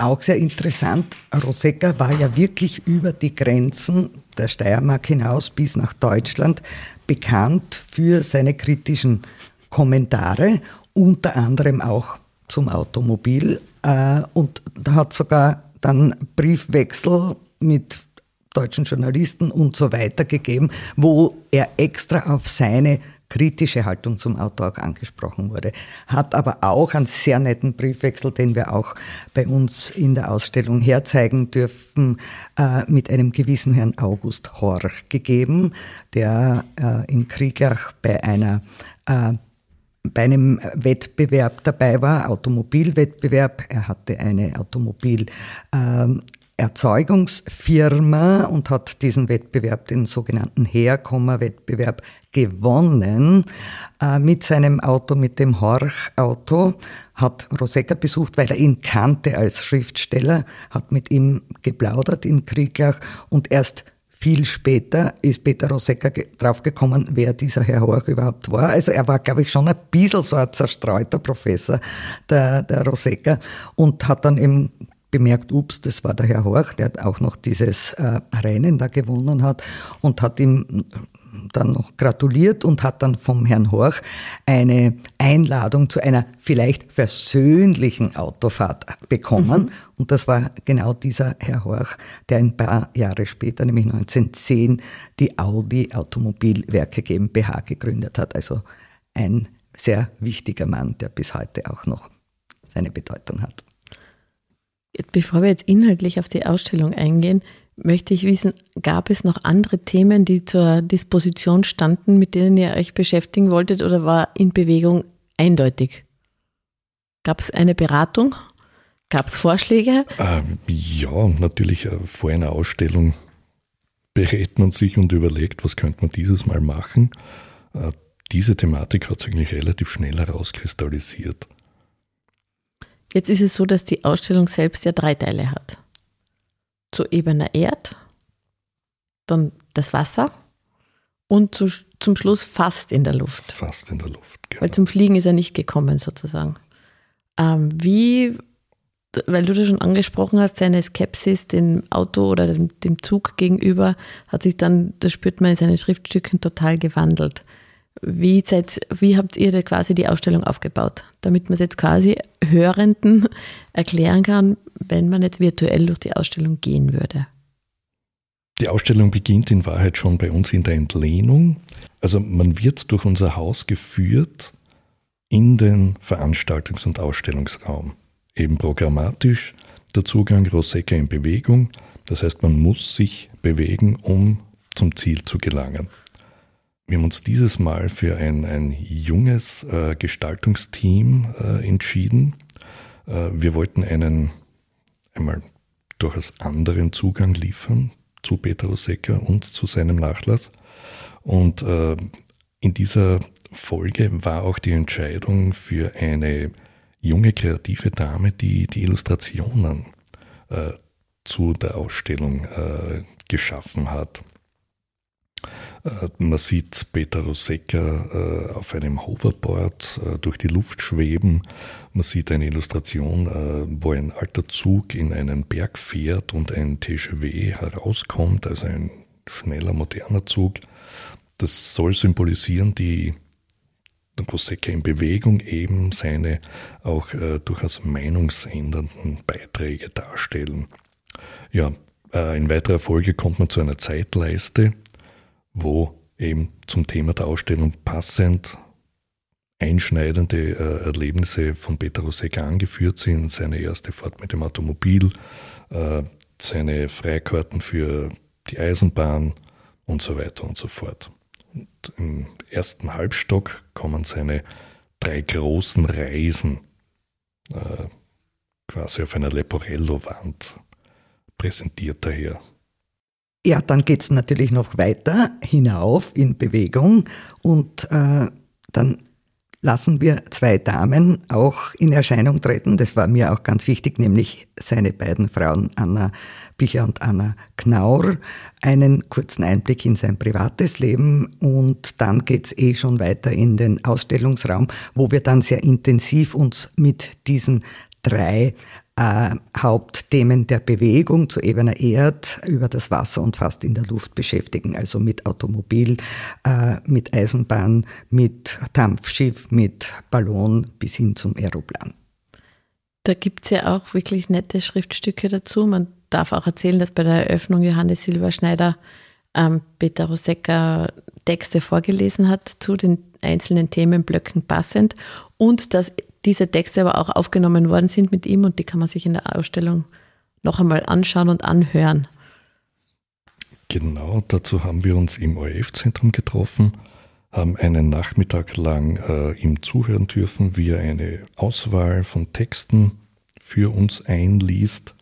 Auch sehr interessant, Rosecca war ja wirklich über die Grenzen der Steiermark hinaus bis nach Deutschland bekannt für seine kritischen Kommentare, unter anderem auch zum Automobil. Äh, und da hat sogar dann Briefwechsel mit deutschen Journalisten und so weiter gegeben, wo er extra auf seine kritische Haltung zum Auto auch angesprochen wurde. Hat aber auch einen sehr netten Briefwechsel, den wir auch bei uns in der Ausstellung herzeigen dürfen, äh, mit einem gewissen Herrn August Horch gegeben, der äh, in Krieglach bei einer äh, bei einem Wettbewerb dabei war, Automobilwettbewerb. Er hatte eine Automobilerzeugungsfirma ähm, und hat diesen Wettbewerb, den sogenannten Herkomma-Wettbewerb, gewonnen äh, mit seinem Auto, mit dem Horch-Auto, hat Rosecca besucht, weil er ihn kannte als Schriftsteller, hat mit ihm geplaudert in Krieglach und erst viel später ist Peter Rosecca draufgekommen, wer dieser Herr Horch überhaupt war. Also er war, glaube ich, schon ein bisschen so ein zerstreuter Professor, der, der Rosecca, und hat dann eben bemerkt, ups, das war der Herr Horch, der auch noch dieses äh, Rennen da gewonnen hat und hat ihm dann noch gratuliert und hat dann vom Herrn Horch eine Einladung zu einer vielleicht versöhnlichen Autofahrt bekommen. Mhm. Und das war genau dieser Herr Horch, der ein paar Jahre später, nämlich 1910, die Audi Automobilwerke GmbH gegründet hat. Also ein sehr wichtiger Mann, der bis heute auch noch seine Bedeutung hat. Bevor wir jetzt inhaltlich auf die Ausstellung eingehen, möchte ich wissen, gab es noch andere Themen, die zur Disposition standen, mit denen ihr euch beschäftigen wolltet oder war in Bewegung eindeutig? Gab es eine Beratung? Gab es Vorschläge? Ähm, ja, natürlich äh, vor einer Ausstellung berät man sich und überlegt, was könnte man dieses Mal machen. Äh, diese Thematik hat sich eigentlich relativ schnell herauskristallisiert. Jetzt ist es so, dass die Ausstellung selbst ja drei Teile hat zu ebener Erd, dann das Wasser und zu, zum Schluss fast in der Luft. Fast in der Luft, genau. Weil zum Fliegen ist er nicht gekommen sozusagen. Ähm, wie, weil du das schon angesprochen hast, seine Skepsis dem Auto oder dem, dem Zug gegenüber hat sich dann, das spürt man in seinen Schriftstücken, total gewandelt. Wie, seid, wie habt ihr da quasi die Ausstellung aufgebaut, damit man es jetzt quasi Hörenden erklären kann, wenn man jetzt virtuell durch die Ausstellung gehen würde? Die Ausstellung beginnt in Wahrheit schon bei uns in der Entlehnung. Also man wird durch unser Haus geführt in den Veranstaltungs- und Ausstellungsraum. Eben programmatisch, der Zugang Rosecca in Bewegung. Das heißt, man muss sich bewegen, um zum Ziel zu gelangen. Wir haben uns dieses Mal für ein, ein junges äh, Gestaltungsteam äh, entschieden. Äh, wir wollten einen einmal durchaus anderen Zugang liefern zu Peter Rosecca und zu seinem Nachlass. Und äh, in dieser Folge war auch die Entscheidung für eine junge kreative Dame, die die Illustrationen äh, zu der Ausstellung äh, geschaffen hat. Äh, man sieht Peter Rosecca äh, auf einem Hoverboard äh, durch die Luft schweben. Man sieht eine Illustration, wo ein alter Zug in einen Berg fährt und ein TGV herauskommt, also ein schneller, moderner Zug. Das soll symbolisieren die Rosecca in Bewegung eben seine auch durchaus meinungsändernden Beiträge darstellen. Ja, in weiterer Folge kommt man zu einer Zeitleiste, wo eben zum Thema der Ausstellung passend einschneidende äh, Erlebnisse von Peter Rosecca angeführt sind. Seine erste Fahrt mit dem Automobil, äh, seine Freikarten für die Eisenbahn und so weiter und so fort. Und Im ersten Halbstock kommen seine drei großen Reisen äh, quasi auf einer Leporello-Wand präsentiert daher. Ja, dann geht es natürlich noch weiter hinauf in Bewegung und äh, dann lassen wir zwei Damen auch in Erscheinung treten. Das war mir auch ganz wichtig, nämlich seine beiden Frauen Anna Bicher und Anna Knaur. Einen kurzen Einblick in sein privates Leben und dann geht's eh schon weiter in den Ausstellungsraum, wo wir dann sehr intensiv uns mit diesen drei äh, Hauptthemen der Bewegung zu ebener Erd über das Wasser und fast in der Luft beschäftigen, also mit Automobil, äh, mit Eisenbahn, mit Dampfschiff, mit Ballon bis hin zum Aeroplan. Da gibt es ja auch wirklich nette Schriftstücke dazu. Man darf auch erzählen, dass bei der Eröffnung Johannes Silberschneider ähm, Peter Rosecker Texte vorgelesen hat zu den einzelnen Themenblöcken passend und dass diese Texte aber auch aufgenommen worden sind mit ihm und die kann man sich in der Ausstellung noch einmal anschauen und anhören. Genau, dazu haben wir uns im ORF-Zentrum getroffen, haben einen Nachmittag lang äh, ihm zuhören dürfen, wie er eine Auswahl von Texten für uns einliest.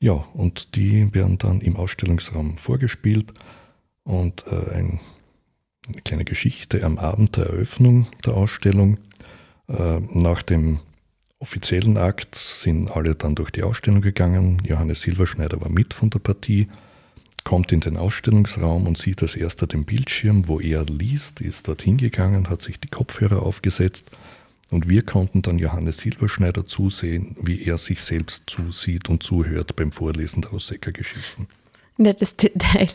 Ja, und die werden dann im Ausstellungsraum vorgespielt und äh, ein, eine kleine Geschichte am Abend der Eröffnung der Ausstellung nach dem offiziellen Akt sind alle dann durch die Ausstellung gegangen. Johannes Silberschneider war mit von der Partie, kommt in den Ausstellungsraum und sieht als erster den Bildschirm, wo er liest, ist dorthin gegangen, hat sich die Kopfhörer aufgesetzt und wir konnten dann Johannes Silberschneider zusehen, wie er sich selbst zusieht und zuhört beim Vorlesen der Rosecker-Geschichten. Nettes Detail.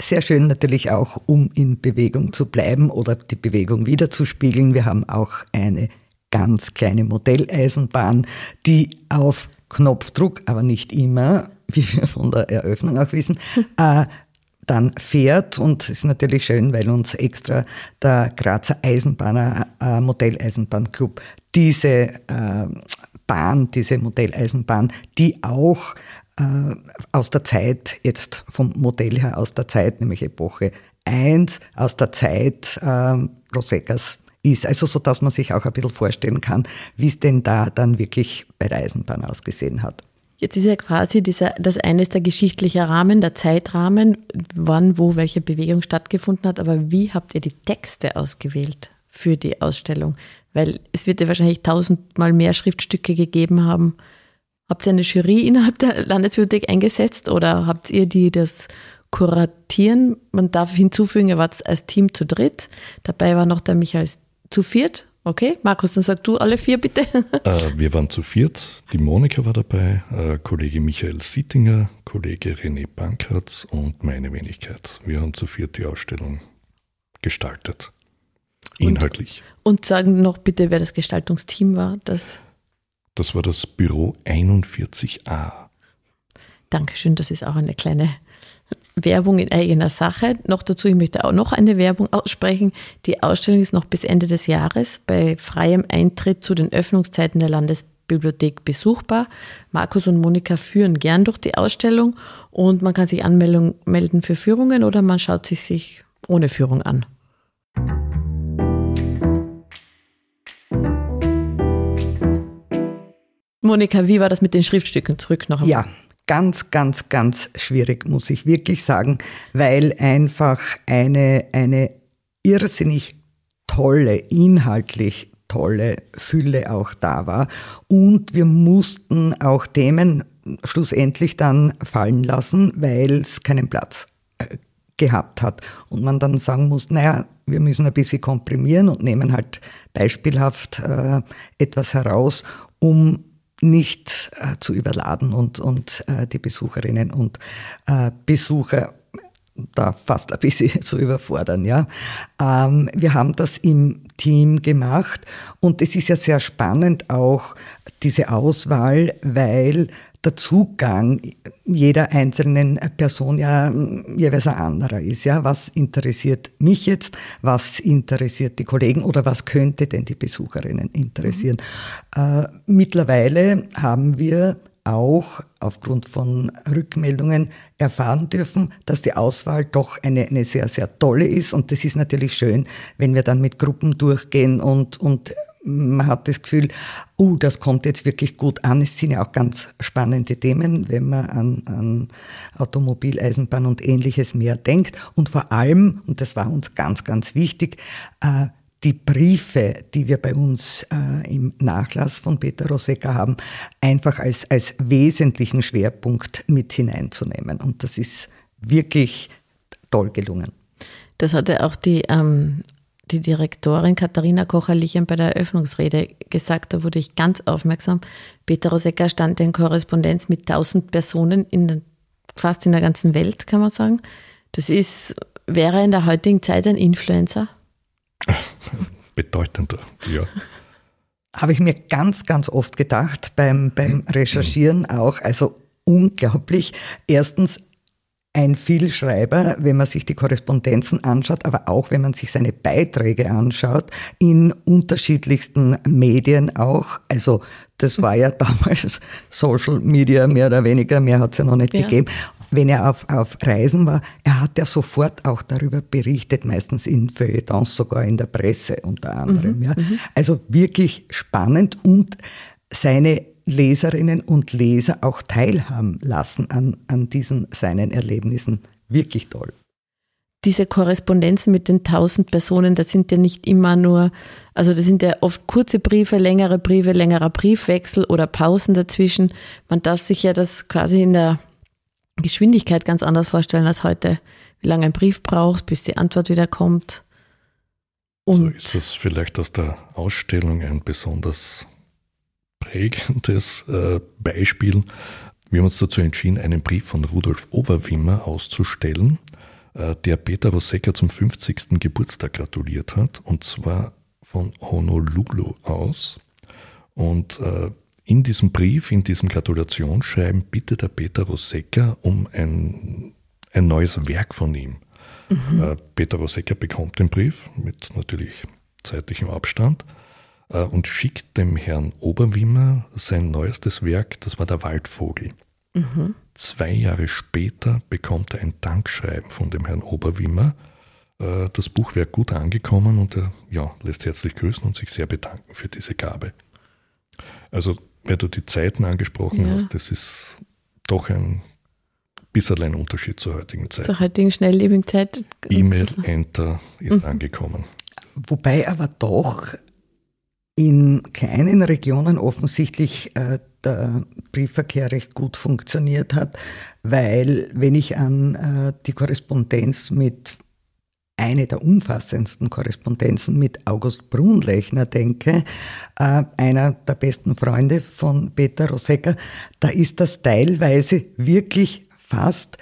Sehr schön natürlich auch, um in Bewegung zu bleiben oder die Bewegung wiederzuspiegeln. Wir haben auch eine ganz kleine Modelleisenbahn, die auf Knopfdruck, aber nicht immer, wie wir von der Eröffnung auch wissen, <laughs> äh, dann fährt und es ist natürlich schön, weil uns extra der Grazer Eisenbahner äh, Modelleisenbahnclub diese äh, Bahn, diese Modelleisenbahn, die auch aus der Zeit, jetzt vom Modell her aus der Zeit, nämlich Epoche 1, aus der Zeit äh, Roseckers ist. Also so, dass man sich auch ein bisschen vorstellen kann, wie es denn da dann wirklich bei der Eisenbahn ausgesehen hat. Jetzt ist ja quasi dieser, das eine ist der geschichtliche Rahmen, der Zeitrahmen, wann, wo welche Bewegung stattgefunden hat. Aber wie habt ihr die Texte ausgewählt für die Ausstellung? Weil es wird ja wahrscheinlich tausendmal mehr Schriftstücke gegeben haben, Habt ihr eine Jury innerhalb der Landesbibliothek eingesetzt oder habt ihr die das kuratieren? Man darf hinzufügen, ihr wart als Team zu dritt. Dabei war noch der Michael zu viert. Okay, Markus, dann sag du alle vier bitte. <laughs> Äh, wir waren zu viert. Die Monika war dabei, äh, Kollege Michael Sittinger, Kollege René Pankratz und meine Wenigkeit. Wir haben zu viert die Ausstellung gestaltet. Inhaltlich. Und, und sagen noch bitte, wer das Gestaltungsteam war. Das das war das Büro 41a. Dankeschön, das ist auch eine kleine Werbung in eigener Sache. Noch dazu, ich möchte auch noch eine Werbung aussprechen. Die Ausstellung ist noch bis Ende des Jahres bei freiem Eintritt zu den Öffnungszeiten der Landesbibliothek besuchbar. Markus und Monika führen gern durch die Ausstellung und man kann sich anmelden für Führungen oder man schaut sich sich ohne Führung an. Monika, wie war das mit den Schriftstücken? Zurück noch einmal. Ja, ganz, ganz, ganz schwierig, muss ich wirklich sagen, weil einfach eine, eine irrsinnig tolle, inhaltlich tolle Fülle auch da war. Und wir mussten auch Themen schlussendlich dann fallen lassen, weil es keinen Platz äh, gehabt hat. Und man dann sagen muss, naja, wir müssen ein bisschen komprimieren und nehmen halt beispielhaft äh, etwas heraus, um nicht äh, zu überladen und, und äh, die Besucherinnen und äh, Besucher da fast ein bisschen <laughs> zu überfordern. Ja. Ähm, wir haben das im Team gemacht und es ist ja sehr spannend auch diese Auswahl, weil der Zugang jeder einzelnen Person ja jeweils ein anderer ist. Ja, was interessiert mich jetzt? Was interessiert die Kollegen oder was könnte denn die Besucherinnen interessieren? Mhm. Äh, mittlerweile haben wir auch aufgrund von Rückmeldungen erfahren dürfen, dass die Auswahl doch eine, eine sehr, sehr tolle ist. Und das ist natürlich schön, wenn wir dann mit Gruppen durchgehen und, und man hat das Gefühl, uh, das kommt jetzt wirklich gut an. Es sind ja auch ganz spannende Themen, wenn man an, an Automobil, Eisenbahn und ähnliches mehr denkt. Und vor allem, und das war uns ganz, ganz wichtig, äh, die Briefe, die wir bei uns äh, im Nachlass von Peter Rosecka haben, einfach als, als wesentlichen Schwerpunkt mit hineinzunehmen. Und das ist wirklich toll gelungen. Das hatte auch die, ähm, die Direktorin Katharina Kocher-Lichen bei der Eröffnungsrede gesagt. Da wurde ich ganz aufmerksam. Peter Rosecka stand in Korrespondenz mit tausend Personen in den, fast in der ganzen Welt, kann man sagen. Das ist, wäre in der heutigen Zeit ein Influencer? <laughs> Bedeutender, ja. Habe ich mir ganz, ganz oft gedacht beim, beim <clears throat> Recherchieren auch. Also unglaublich. Erstens ein Vielschreiber, wenn man sich die Korrespondenzen anschaut, aber auch wenn man sich seine Beiträge anschaut, in unterschiedlichsten Medien auch. Also das war ja <laughs> damals Social Media mehr oder weniger, mehr hat es ja noch nicht ja. gegeben wenn er auf, auf Reisen war, er hat ja sofort auch darüber berichtet, meistens in Feuilletons, sogar in der Presse unter anderem. Mhm, ja. Mhm. Also wirklich spannend und seine Leserinnen und Leser auch teilhaben lassen an, an diesen seinen Erlebnissen. Wirklich toll. Diese Korrespondenzen mit den tausend Personen, das sind ja nicht immer nur, also das sind ja oft kurze Briefe, längere Briefe, längerer Briefwechsel oder Pausen dazwischen. Man darf sich ja das quasi in der Geschwindigkeit ganz anders vorstellen als heute. Wie lange ein Brief braucht, bis die Antwort wieder kommt. Und so ist es vielleicht aus der Ausstellung ein besonders prägendes äh, Beispiel. Wir haben uns dazu entschieden, einen Brief von Rudolf Oberwimmer auszustellen, äh, der Peter Rosecka zum 50. Geburtstag gratuliert hat, und zwar von Honolulu aus. Und äh, in diesem Brief, in diesem Gratulationsschreiben bittet der Peter Rosecka um ein, ein neues Werk von ihm. Mhm. Peter Rosecka bekommt den Brief mit natürlich zeitlichem Abstand und schickt dem Herrn Oberwimmer sein neuestes Werk, das war der Waldvogel. Mhm. Zwei Jahre später bekommt er ein Dankschreiben von dem Herrn Oberwimmer. Äh, das Buch wäre gut angekommen und er ja, lässt herzlich grüßen und sich sehr bedanken für diese Gabe. Also weil du die Zeiten angesprochen ja. hast, das ist doch ein bisschen ein Unterschied zur heutigen Zeit. Zur heutigen schnelllebigen Zeit. E-Mail, Enter ist mhm. angekommen. Wobei aber doch in kleinen Regionen offensichtlich äh, der Briefverkehr recht gut funktioniert hat, weil wenn ich an äh, die Korrespondenz mit eine der umfassendsten Korrespondenzen mit August Brunlechner denke, äh, einer der besten Freunde von Peter Rosecka, da ist das teilweise wirklich fast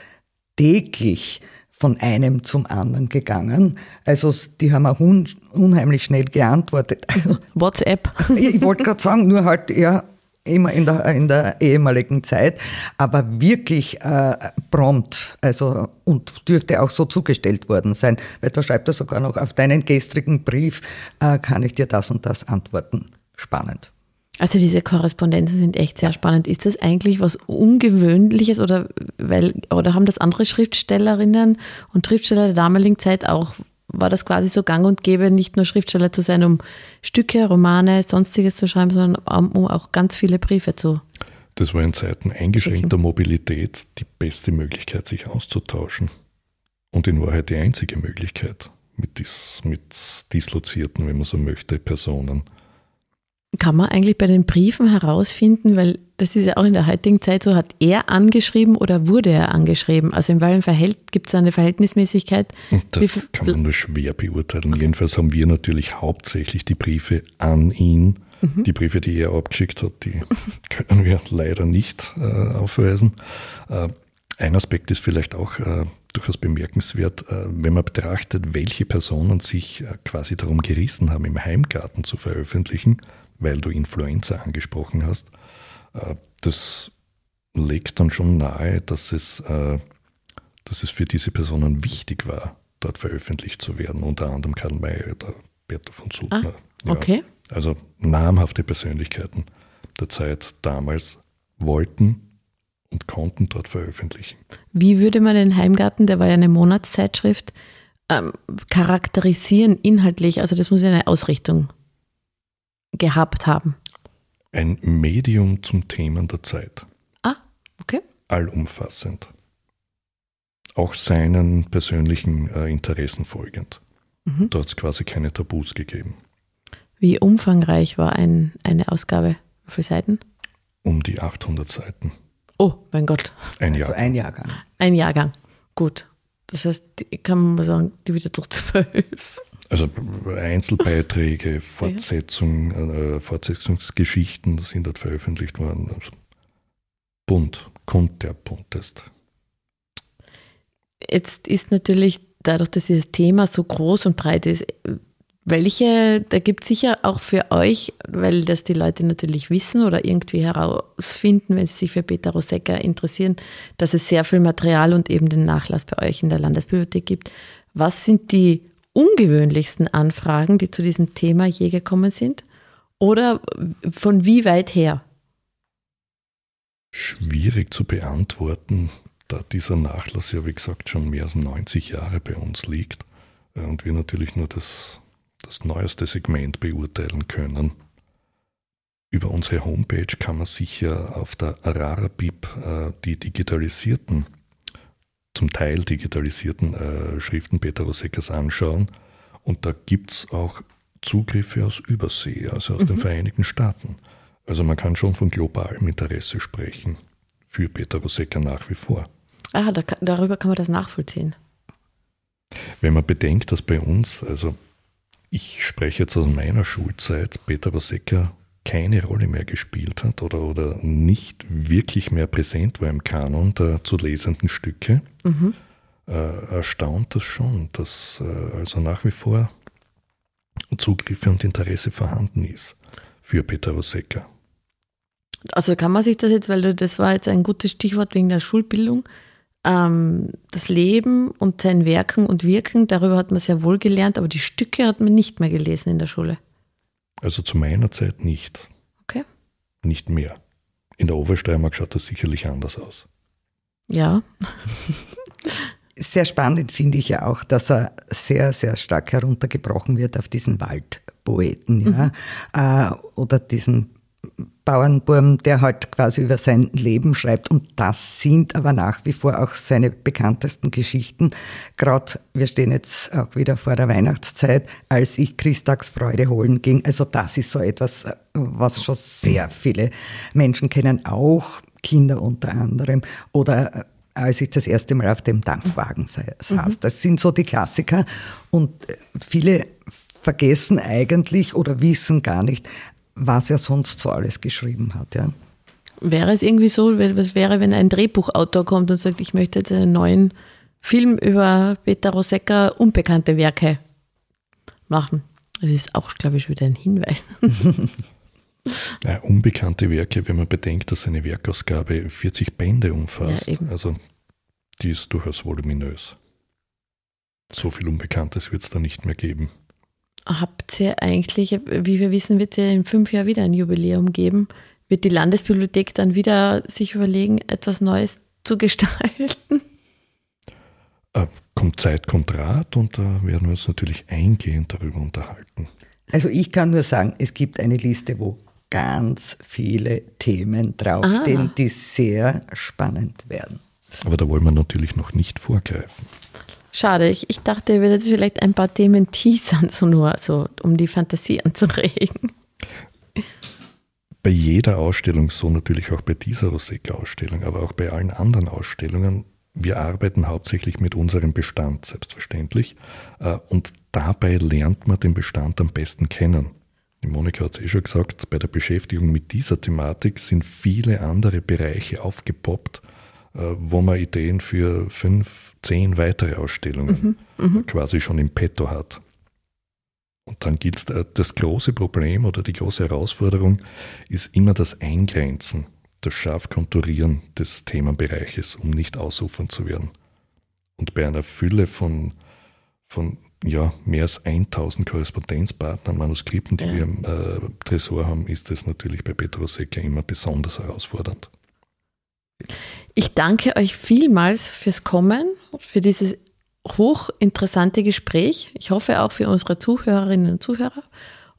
täglich von einem zum anderen gegangen. Also die haben auch un unheimlich schnell geantwortet. <laughs> WhatsApp. ich wollte gerade sagen, nur halt ja immer in der, in der ehemaligen Zeit, aber wirklich äh, prompt, also und dürfte auch so zugestellt worden sein, weil da schreibt er sogar noch auf deinen gestrigen Brief, äh, kann ich dir das und das antworten. Spannend. Also diese Korrespondenzen sind echt sehr spannend. Ist das eigentlich was Ungewöhnliches oder weil oder haben das andere Schriftstellerinnen und Schriftsteller der damaligen Zeit auch war das quasi so gang und gäbe, nicht nur Schriftsteller zu sein, um Stücke, Romane, sonstiges zu schreiben, sondern um auch ganz viele Briefe zu. Das war in Zeiten eingeschränkter Mobilität die beste Möglichkeit, sich auszutauschen. Und in Wahrheit die einzige Möglichkeit mit, dis, mit dislozierten, wenn man so möchte, Personen. Kann man eigentlich bei den Briefen herausfinden, weil das ist ja auch in der heutigen Zeit so, hat er angeschrieben oder wurde er angeschrieben? Also in welchem Verhält gibt es eine Verhältnismäßigkeit? Das kann man nur schwer beurteilen. Okay. Jedenfalls haben wir natürlich hauptsächlich die Briefe an ihn. Mhm. Die Briefe, die er abgeschickt hat, die <laughs> können wir leider nicht äh, aufweisen. Äh, ein Aspekt ist vielleicht auch äh, durchaus bemerkenswert, äh, wenn man betrachtet, welche Personen sich äh, quasi darum gerissen haben, im Heimgarten zu veröffentlichen, weil du Influenza angesprochen hast äh, das legt dann schon nahe, dass es, dass es für diese Personen wichtig war, dort veröffentlicht zu werden. Unter anderem Karl May oder Bertha von Suttner. Ah, okay. Ja, also namhafte Persönlichkeiten der Zeit damals wollten und konnten dort veröffentlichen. Wie würde man den Heimgarten, der war ja eine Monatszeitschrift, ähm, charakterisieren inhaltlich? Also das muss ja eine Ausrichtung gehabt haben. Ein Medium zum Thema der Zeit. Ah, okay. Allumfassend. Auch seinen persönlichen äh, Interessen folgend. Mhm. Da hat es quasi keine Tabus gegeben. Wie umfangreich war ein, eine Ausgabe? Wie viele Seiten? Um die 800 Seiten. Oh, mein Gott. Ein Jahr. Also ein Jahrgang. Ein Jahrgang. Gut. Das heißt, kann man sagen, die wieder durch <laughs> zwölf. Also Einzelbeiträge, Fortsetzung, äh, Fortsetzungsgeschichten sind dort veröffentlicht worden. Also bunt, kunterbuntest. Jetzt ist natürlich dadurch, dass dieses Thema so groß und breit ist, welche, da gibt es sicher auch für euch, weil das die Leute natürlich wissen oder irgendwie herausfinden, wenn sie sich für Peter Rosecca interessieren, dass es sehr viel Material und eben den Nachlass bei euch in der Landesbibliothek gibt. Was sind die ungewöhnlichsten Anfragen, die zu diesem Thema je gekommen sind? Oder von wie weit her? Schwierig zu beantworten, da dieser Nachlass ja, wie gesagt, schon mehr als 90 Jahre bei uns liegt und wir natürlich nur das das neueste Segment beurteilen können. Über unsere Homepage kann man sicher auf der Arara-Bib äh, die digitalisierten, zum Teil digitalisierten äh, Schriften Peter Roseckers anschauen. Und da gibt es auch Zugriffe aus Übersee, also aus mhm. den Vereinigten Staaten. Also man kann schon von globalem Interesse sprechen, für Peter Rosecker nach wie vor. Ah, da, darüber kann man das nachvollziehen. Wenn man bedenkt, dass bei uns, also ich spreche jetzt aus meiner Schulzeit, Peter Rosecca keine Rolle mehr gespielt hat oder, oder nicht wirklich mehr präsent war im Kanon der zu lesenden Stücke, mhm. äh, erstaunt das schon, dass äh, also nach wie vor Zugriffe und Interesse vorhanden ist für Peter Rosecca. Also kann man sich das jetzt, weil das war jetzt ein gutes Stichwort wegen der Schulbildung, ähm, das Leben und sein Werken und Wirken, darüber hat man sehr wohl gelernt, aber die Stücke hat man nicht mehr gelesen in der Schule. Also zu meiner Zeit nicht. Okay. Nicht mehr. In der Obersteiermark schaut das sicherlich anders aus. Ja. sehr spannend finde ich ja auch, dass er sehr, sehr stark heruntergebrochen wird auf diesen Waldpoeten, ja, mhm. äh, oder diesen Bauernburm, der halt quasi über sein Leben schreibt. Und das sind aber nach wie vor auch seine bekanntesten Geschichten. Gerade, wir stehen jetzt auch wieder vor der Weihnachtszeit, als ich Christtagsfreude holen ging. Also das ist so etwas, was schon sehr viele Menschen kennen, auch Kinder unter anderem. Oder äh, als ich das erste Mal auf dem Dampfwagen saß. Mhm. Das sind so die Klassiker. Und äh, viele vergessen eigentlich oder wissen gar nicht, was er sonst so alles geschrieben hat. Ja. Wäre es irgendwie so, was wäre, wenn ein Drehbuchautor kommt und sagt, ich möchte jetzt einen neuen Film über Peter Rosecca unbekannte Werke machen? Das ist auch, glaube ich, schon wieder ein Hinweis. <laughs> Ja, unbekannte Werke, wenn man bedenkt, dass eine Werkausgabe 40 Bände umfasst. Ja, also die ist durchaus voluminös. So viel Unbekanntes wird es da nicht mehr geben habt ihr eigentlich, wie wir wissen, wird es ja in fünf Jahren wieder ein Jubiläum geben. Wird die Landesbibliothek dann wieder sich überlegen, etwas Neues zu gestalten? Äh, kommt Zeit, kommt Rat und da werden wir uns natürlich eingehend darüber unterhalten. Also ich kann nur sagen, es gibt eine Liste, wo ganz viele Themen draufstehen, ah. die sehr spannend werden. Aber da wollen wir natürlich noch nicht vorgreifen. Schade, ich, ich dachte, ihr würdet vielleicht ein paar Themen teasern, so nur, so, um die Fantasie anzuregen. Bei jeder Ausstellung, so natürlich auch bei dieser Rosek-Ausstellung, aber auch bei allen anderen Ausstellungen, wir arbeiten hauptsächlich mit unserem Bestand, selbstverständlich. Äh, und dabei lernt man den Bestand am besten kennen. Die Monika hat es eh schon gesagt, bei der Beschäftigung mit dieser Thematik sind viele andere Bereiche aufgepoppt, wo man Ideen für fünf, zehn weitere Ausstellungen mhm, mhm, quasi schon im Petto hat. Und dann gilt das große Problem oder die große Herausforderung ist immer das Eingrenzen, das scharf Konturieren des Themenbereiches, um nicht ausufern zu werden. Und bei einer Fülle von, von ja, mehr als 1000 Korrespondenzpartnern, Manuskripten, die ja. wir im äh, Tresor haben, ist das natürlich bei Petrosecca immer besonders herausfordernd. Ich danke euch vielmals fürs Kommen, für dieses hochinteressante Gespräch. Ich hoffe auch für unsere Zuhörerinnen und Zuhörer.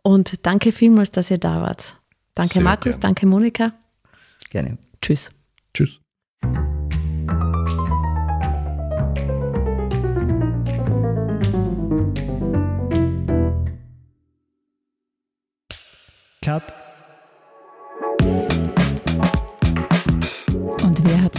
Und danke vielmals, dass ihr da wart. Danke Sehr Markus, gern. danke Monika. Gerne. Tschüss. Tschüss. Cut.